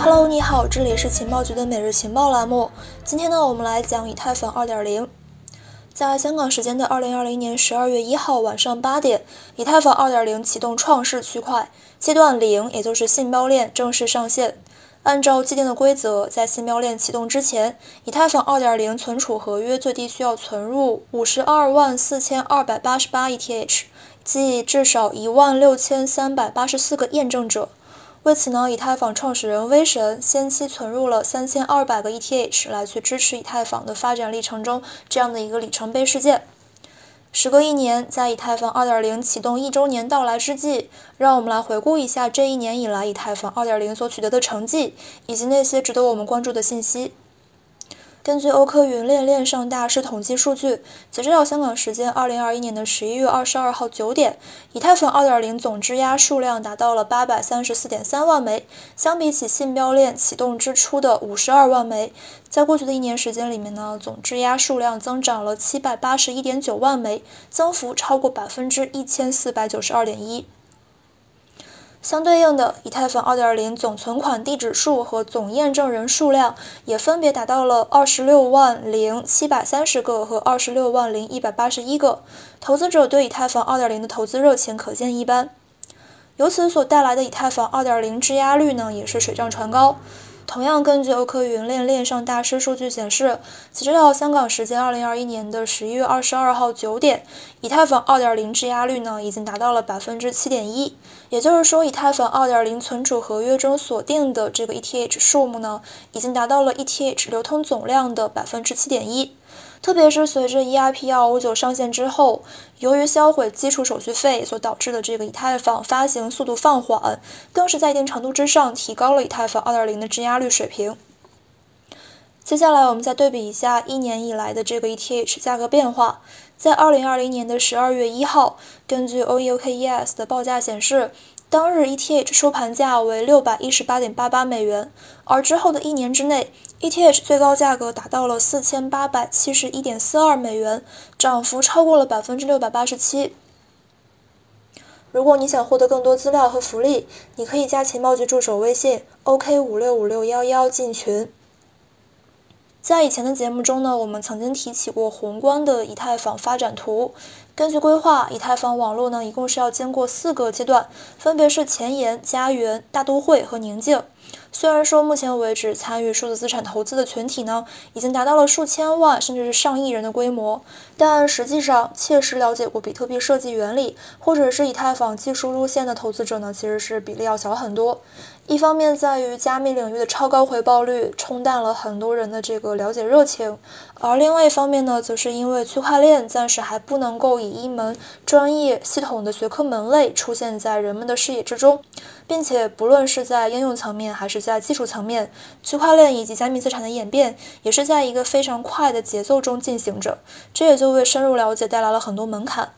Hello，你好，这里是情报局的每日情报栏目。今天呢，我们来讲以太坊2.0。在香港时间的2020年12月1号晚上八点，以太坊2.0启动创世区块阶段零，也就是信标链正式上线。按照既定的规则，在信标链启动之前，以太坊2.0存储合约最低需要存入52万4288 ETH，即至少一万六千三百八十四个验证者。为此呢，以太坊创始人威神先期存入了三千二百个 ETH 来去支持以太坊的发展历程中这样的一个里程碑事件。时隔一年，在以太坊2.0启动一周年到来之际，让我们来回顾一下这一年以来以太坊2.0所取得的成绩，以及那些值得我们关注的信息。根据欧科云链链上大师统计数据，截止到香港时间二零二一年的十一月二十二号九点，以太坊二.点零总质押数量达到了八百三十四点三万枚，相比起信标链启动之初的五十二万枚，在过去的一年时间里面呢，总质押数量增长了七百八十一点九万枚，增幅超过百分之一千四百九十二点一。相对应的，以太坊2.0总存款地址数和总验证人数量也分别达到了二十六万零七百三十个和二十六万零一百八十一个。投资者对以太坊2.0的投资热情可见一斑。由此所带来的以太坊2.0质押率呢，也是水涨船高。同样，根据欧科云链链上大师数据显示，截止到香港时间二零二一年的十一月二十二号九点，以太坊二点零质押率呢已经达到了百分之七点一。也就是说，以太坊二点零存储合约中锁定的这个 ETH 数目呢，已经达到了 ETH 流通总量的百分之七点一。特别是随着 EIP 二五九上线之后，由于销毁基础手续费所导致的这个以太坊发行速度放缓，更是在一定程度之上提高了以太坊二点零的质押率水平。接下来，我们再对比一下一年以来的这个 ETH 价格变化。在二零二零年的十二月一号，根据 O E O K E S 的报价显示。当日 ETH 收盘价为六百一十八点八八美元，而之后的一年之内，ETH 最高价格达到了四千八百七十一点四二美元，涨幅超过了百分之六百八十七。如果你想获得更多资料和福利，你可以加情报局助手微信 OK 五六五六幺幺进群。在以前的节目中呢，我们曾经提起过宏观的以太坊发展图。根据规划，以太坊网络呢，一共是要经过四个阶段，分别是前沿、家园、大都会和宁静。虽然说目前为止参与数字资产投资的群体呢，已经达到了数千万甚至是上亿人的规模，但实际上切实了解过比特币设计原理或者是以太坊技术路线的投资者呢，其实是比例要小很多。一方面在于加密领域的超高回报率冲淡了很多人的这个了解热情，而另外一方面呢，则是因为区块链暂时还不能够以一门专业系统的学科门类出现在人们的视野之中，并且不论是在应用层面还是在技术层面，区块链以及加密资产的演变也是在一个非常快的节奏中进行着，这也就为深入了解带来了很多门槛。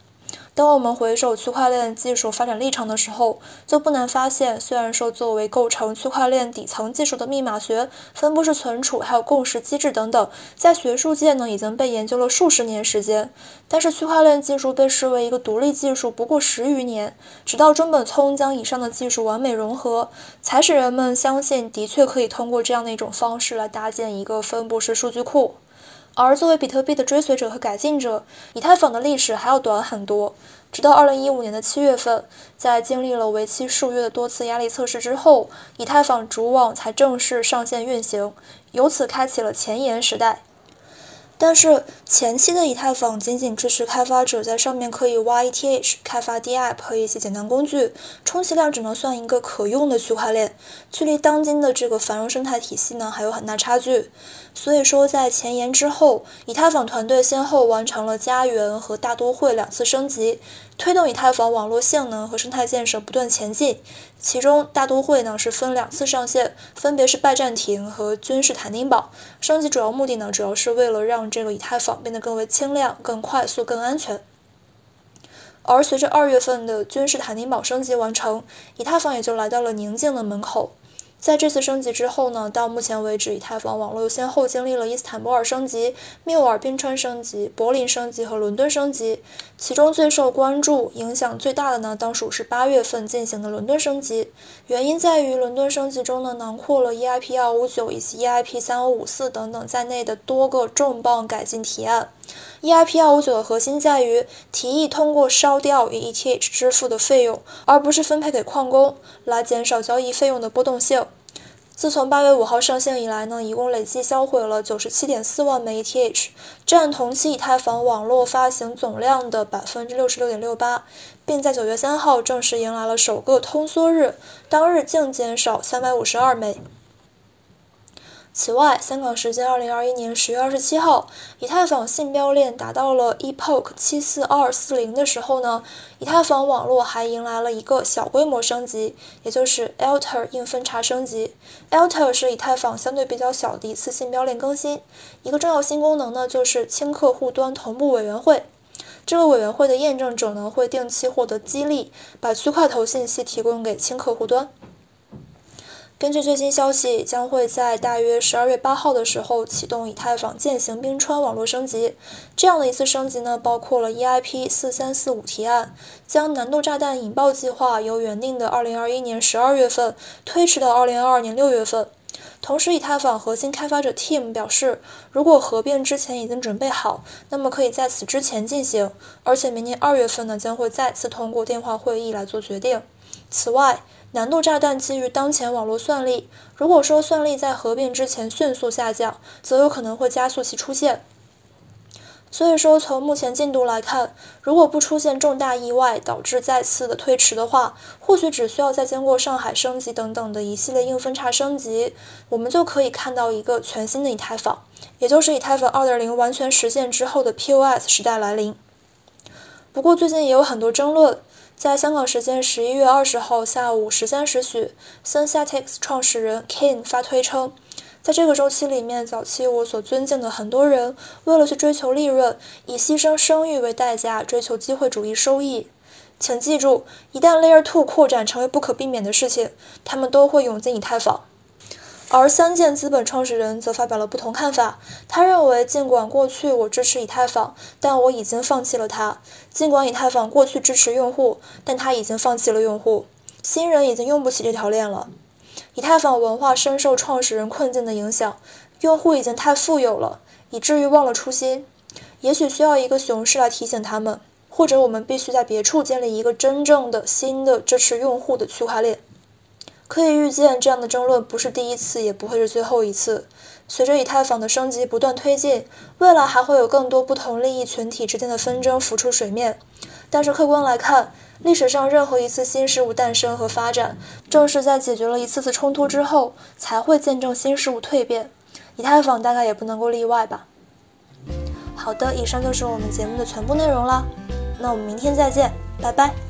当我们回首区块链技术发展历程的时候，就不难发现，虽然说作为构成区块链底层技术的密码学、分布式存储还有共识机制等等，在学术界呢已经被研究了数十年时间，但是区块链技术被视为一个独立技术不过十余年，直到中本聪将以上的技术完美融合，才使人们相信的确可以通过这样的一种方式来搭建一个分布式数据库。而作为比特币的追随者和改进者，以太坊的历史还要短很多。直到2015年的七月份，在经历了为期数月的多次压力测试之后，以太坊主网才正式上线运行，由此开启了前沿时代。但是前期的以太坊仅仅支持开发者在上面可以挖 ETH、开发 DApp 和一些简单工具，充其量只能算一个可用的区块链，距离当今的这个繁荣生态体系呢还有很大差距。所以说，在前沿之后，以太坊团队先后完成了家园和大都会两次升级。推动以太坊网络性能和生态建设不断前进，其中大都会呢是分两次上线，分别是拜占庭和君士坦丁堡。升级主要目的呢，主要是为了让这个以太坊变得更为轻量、更快速、更安全。而随着二月份的君士坦丁堡升级完成，以太坊也就来到了宁静的门口。在这次升级之后呢，到目前为止，以太坊网络先后经历了伊斯坦布尔升级、缪尔冰川升级、柏林升级和伦敦升级。其中最受关注、影响最大的呢，当属是八月份进行的伦敦升级。原因在于伦敦升级中呢，囊括了 EIP 二五九以及 EIP 三五五四等等在内的多个重磅改进提案。EIP 二五九的核心在于提议通过烧掉以 ETH 支付的费用，而不是分配给矿工，来减少交易费用的波动性。自从八月五号上线以来呢，一共累计销毁了九十七点四万枚 ETH，占同期以太坊网络发行总量的百分之六十六点六八，并在九月三号正式迎来了首个通缩日，当日净减少三百五十二枚。此外，香港时间二零二一年十月二十七号，以太坊信标链达到了 epoch 七四二四零的时候呢，以太坊网络还迎来了一个小规模升级，也就是 Alter 硬分叉升级。Alter 是以太坊相对比较小的一次信标链更新，一个重要新功能呢，就是轻客户端同步委员会。这个委员会的验证者呢，会定期获得激励，把区块头信息提供给轻客户端。根据最新消息，将会在大约十二月八号的时候启动以太坊践行冰川网络升级。这样的一次升级呢，包括了 EIP 四三四五提案，将难度炸弹引爆计划由原定的二零二一年十二月份推迟到二零二二年六月份。同时，以太坊核心开发者 Team 表示，如果合并之前已经准备好，那么可以在此之前进行，而且明年二月份呢，将会再次通过电话会议来做决定。此外，难度炸弹基于当前网络算力，如果说算力在合并之前迅速下降，则有可能会加速其出现。所以说，从目前进度来看，如果不出现重大意外导致再次的推迟的话，或许只需要再经过上海升级等等的一系列硬分叉升级，我们就可以看到一个全新的以太坊，也就是以太坊2.0完全实现之后的 POS 时代来临。不过最近也有很多争论。在香港时间十一月二十号下午十三时许，Synthetix 创始人 Ken 发推称，在这个周期里面，早期我所尊敬的很多人，为了去追求利润，以牺牲声誉为代价，追求机会主义收益。请记住，一旦 Layer to 扩展成为不可避免的事情，他们都会涌进以太坊。而三箭资本创始人则发表了不同看法。他认为，尽管过去我支持以太坊，但我已经放弃了它；尽管以太坊过去支持用户，但它已经放弃了用户。新人已经用不起这条链了。以太坊文化深受创始人困境的影响，用户已经太富有了，以至于忘了初心。也许需要一个熊市来提醒他们，或者我们必须在别处建立一个真正的新的支持用户的区块链。可以预见，这样的争论不是第一次，也不会是最后一次。随着以太坊的升级不断推进，未来还会有更多不同利益群体之间的纷争浮出水面。但是客观来看，历史上任何一次新事物诞生和发展，正是在解决了一次次冲突之后，才会见证新事物蜕变。以太坊大概也不能够例外吧。好的，以上就是我们节目的全部内容了。那我们明天再见，拜拜。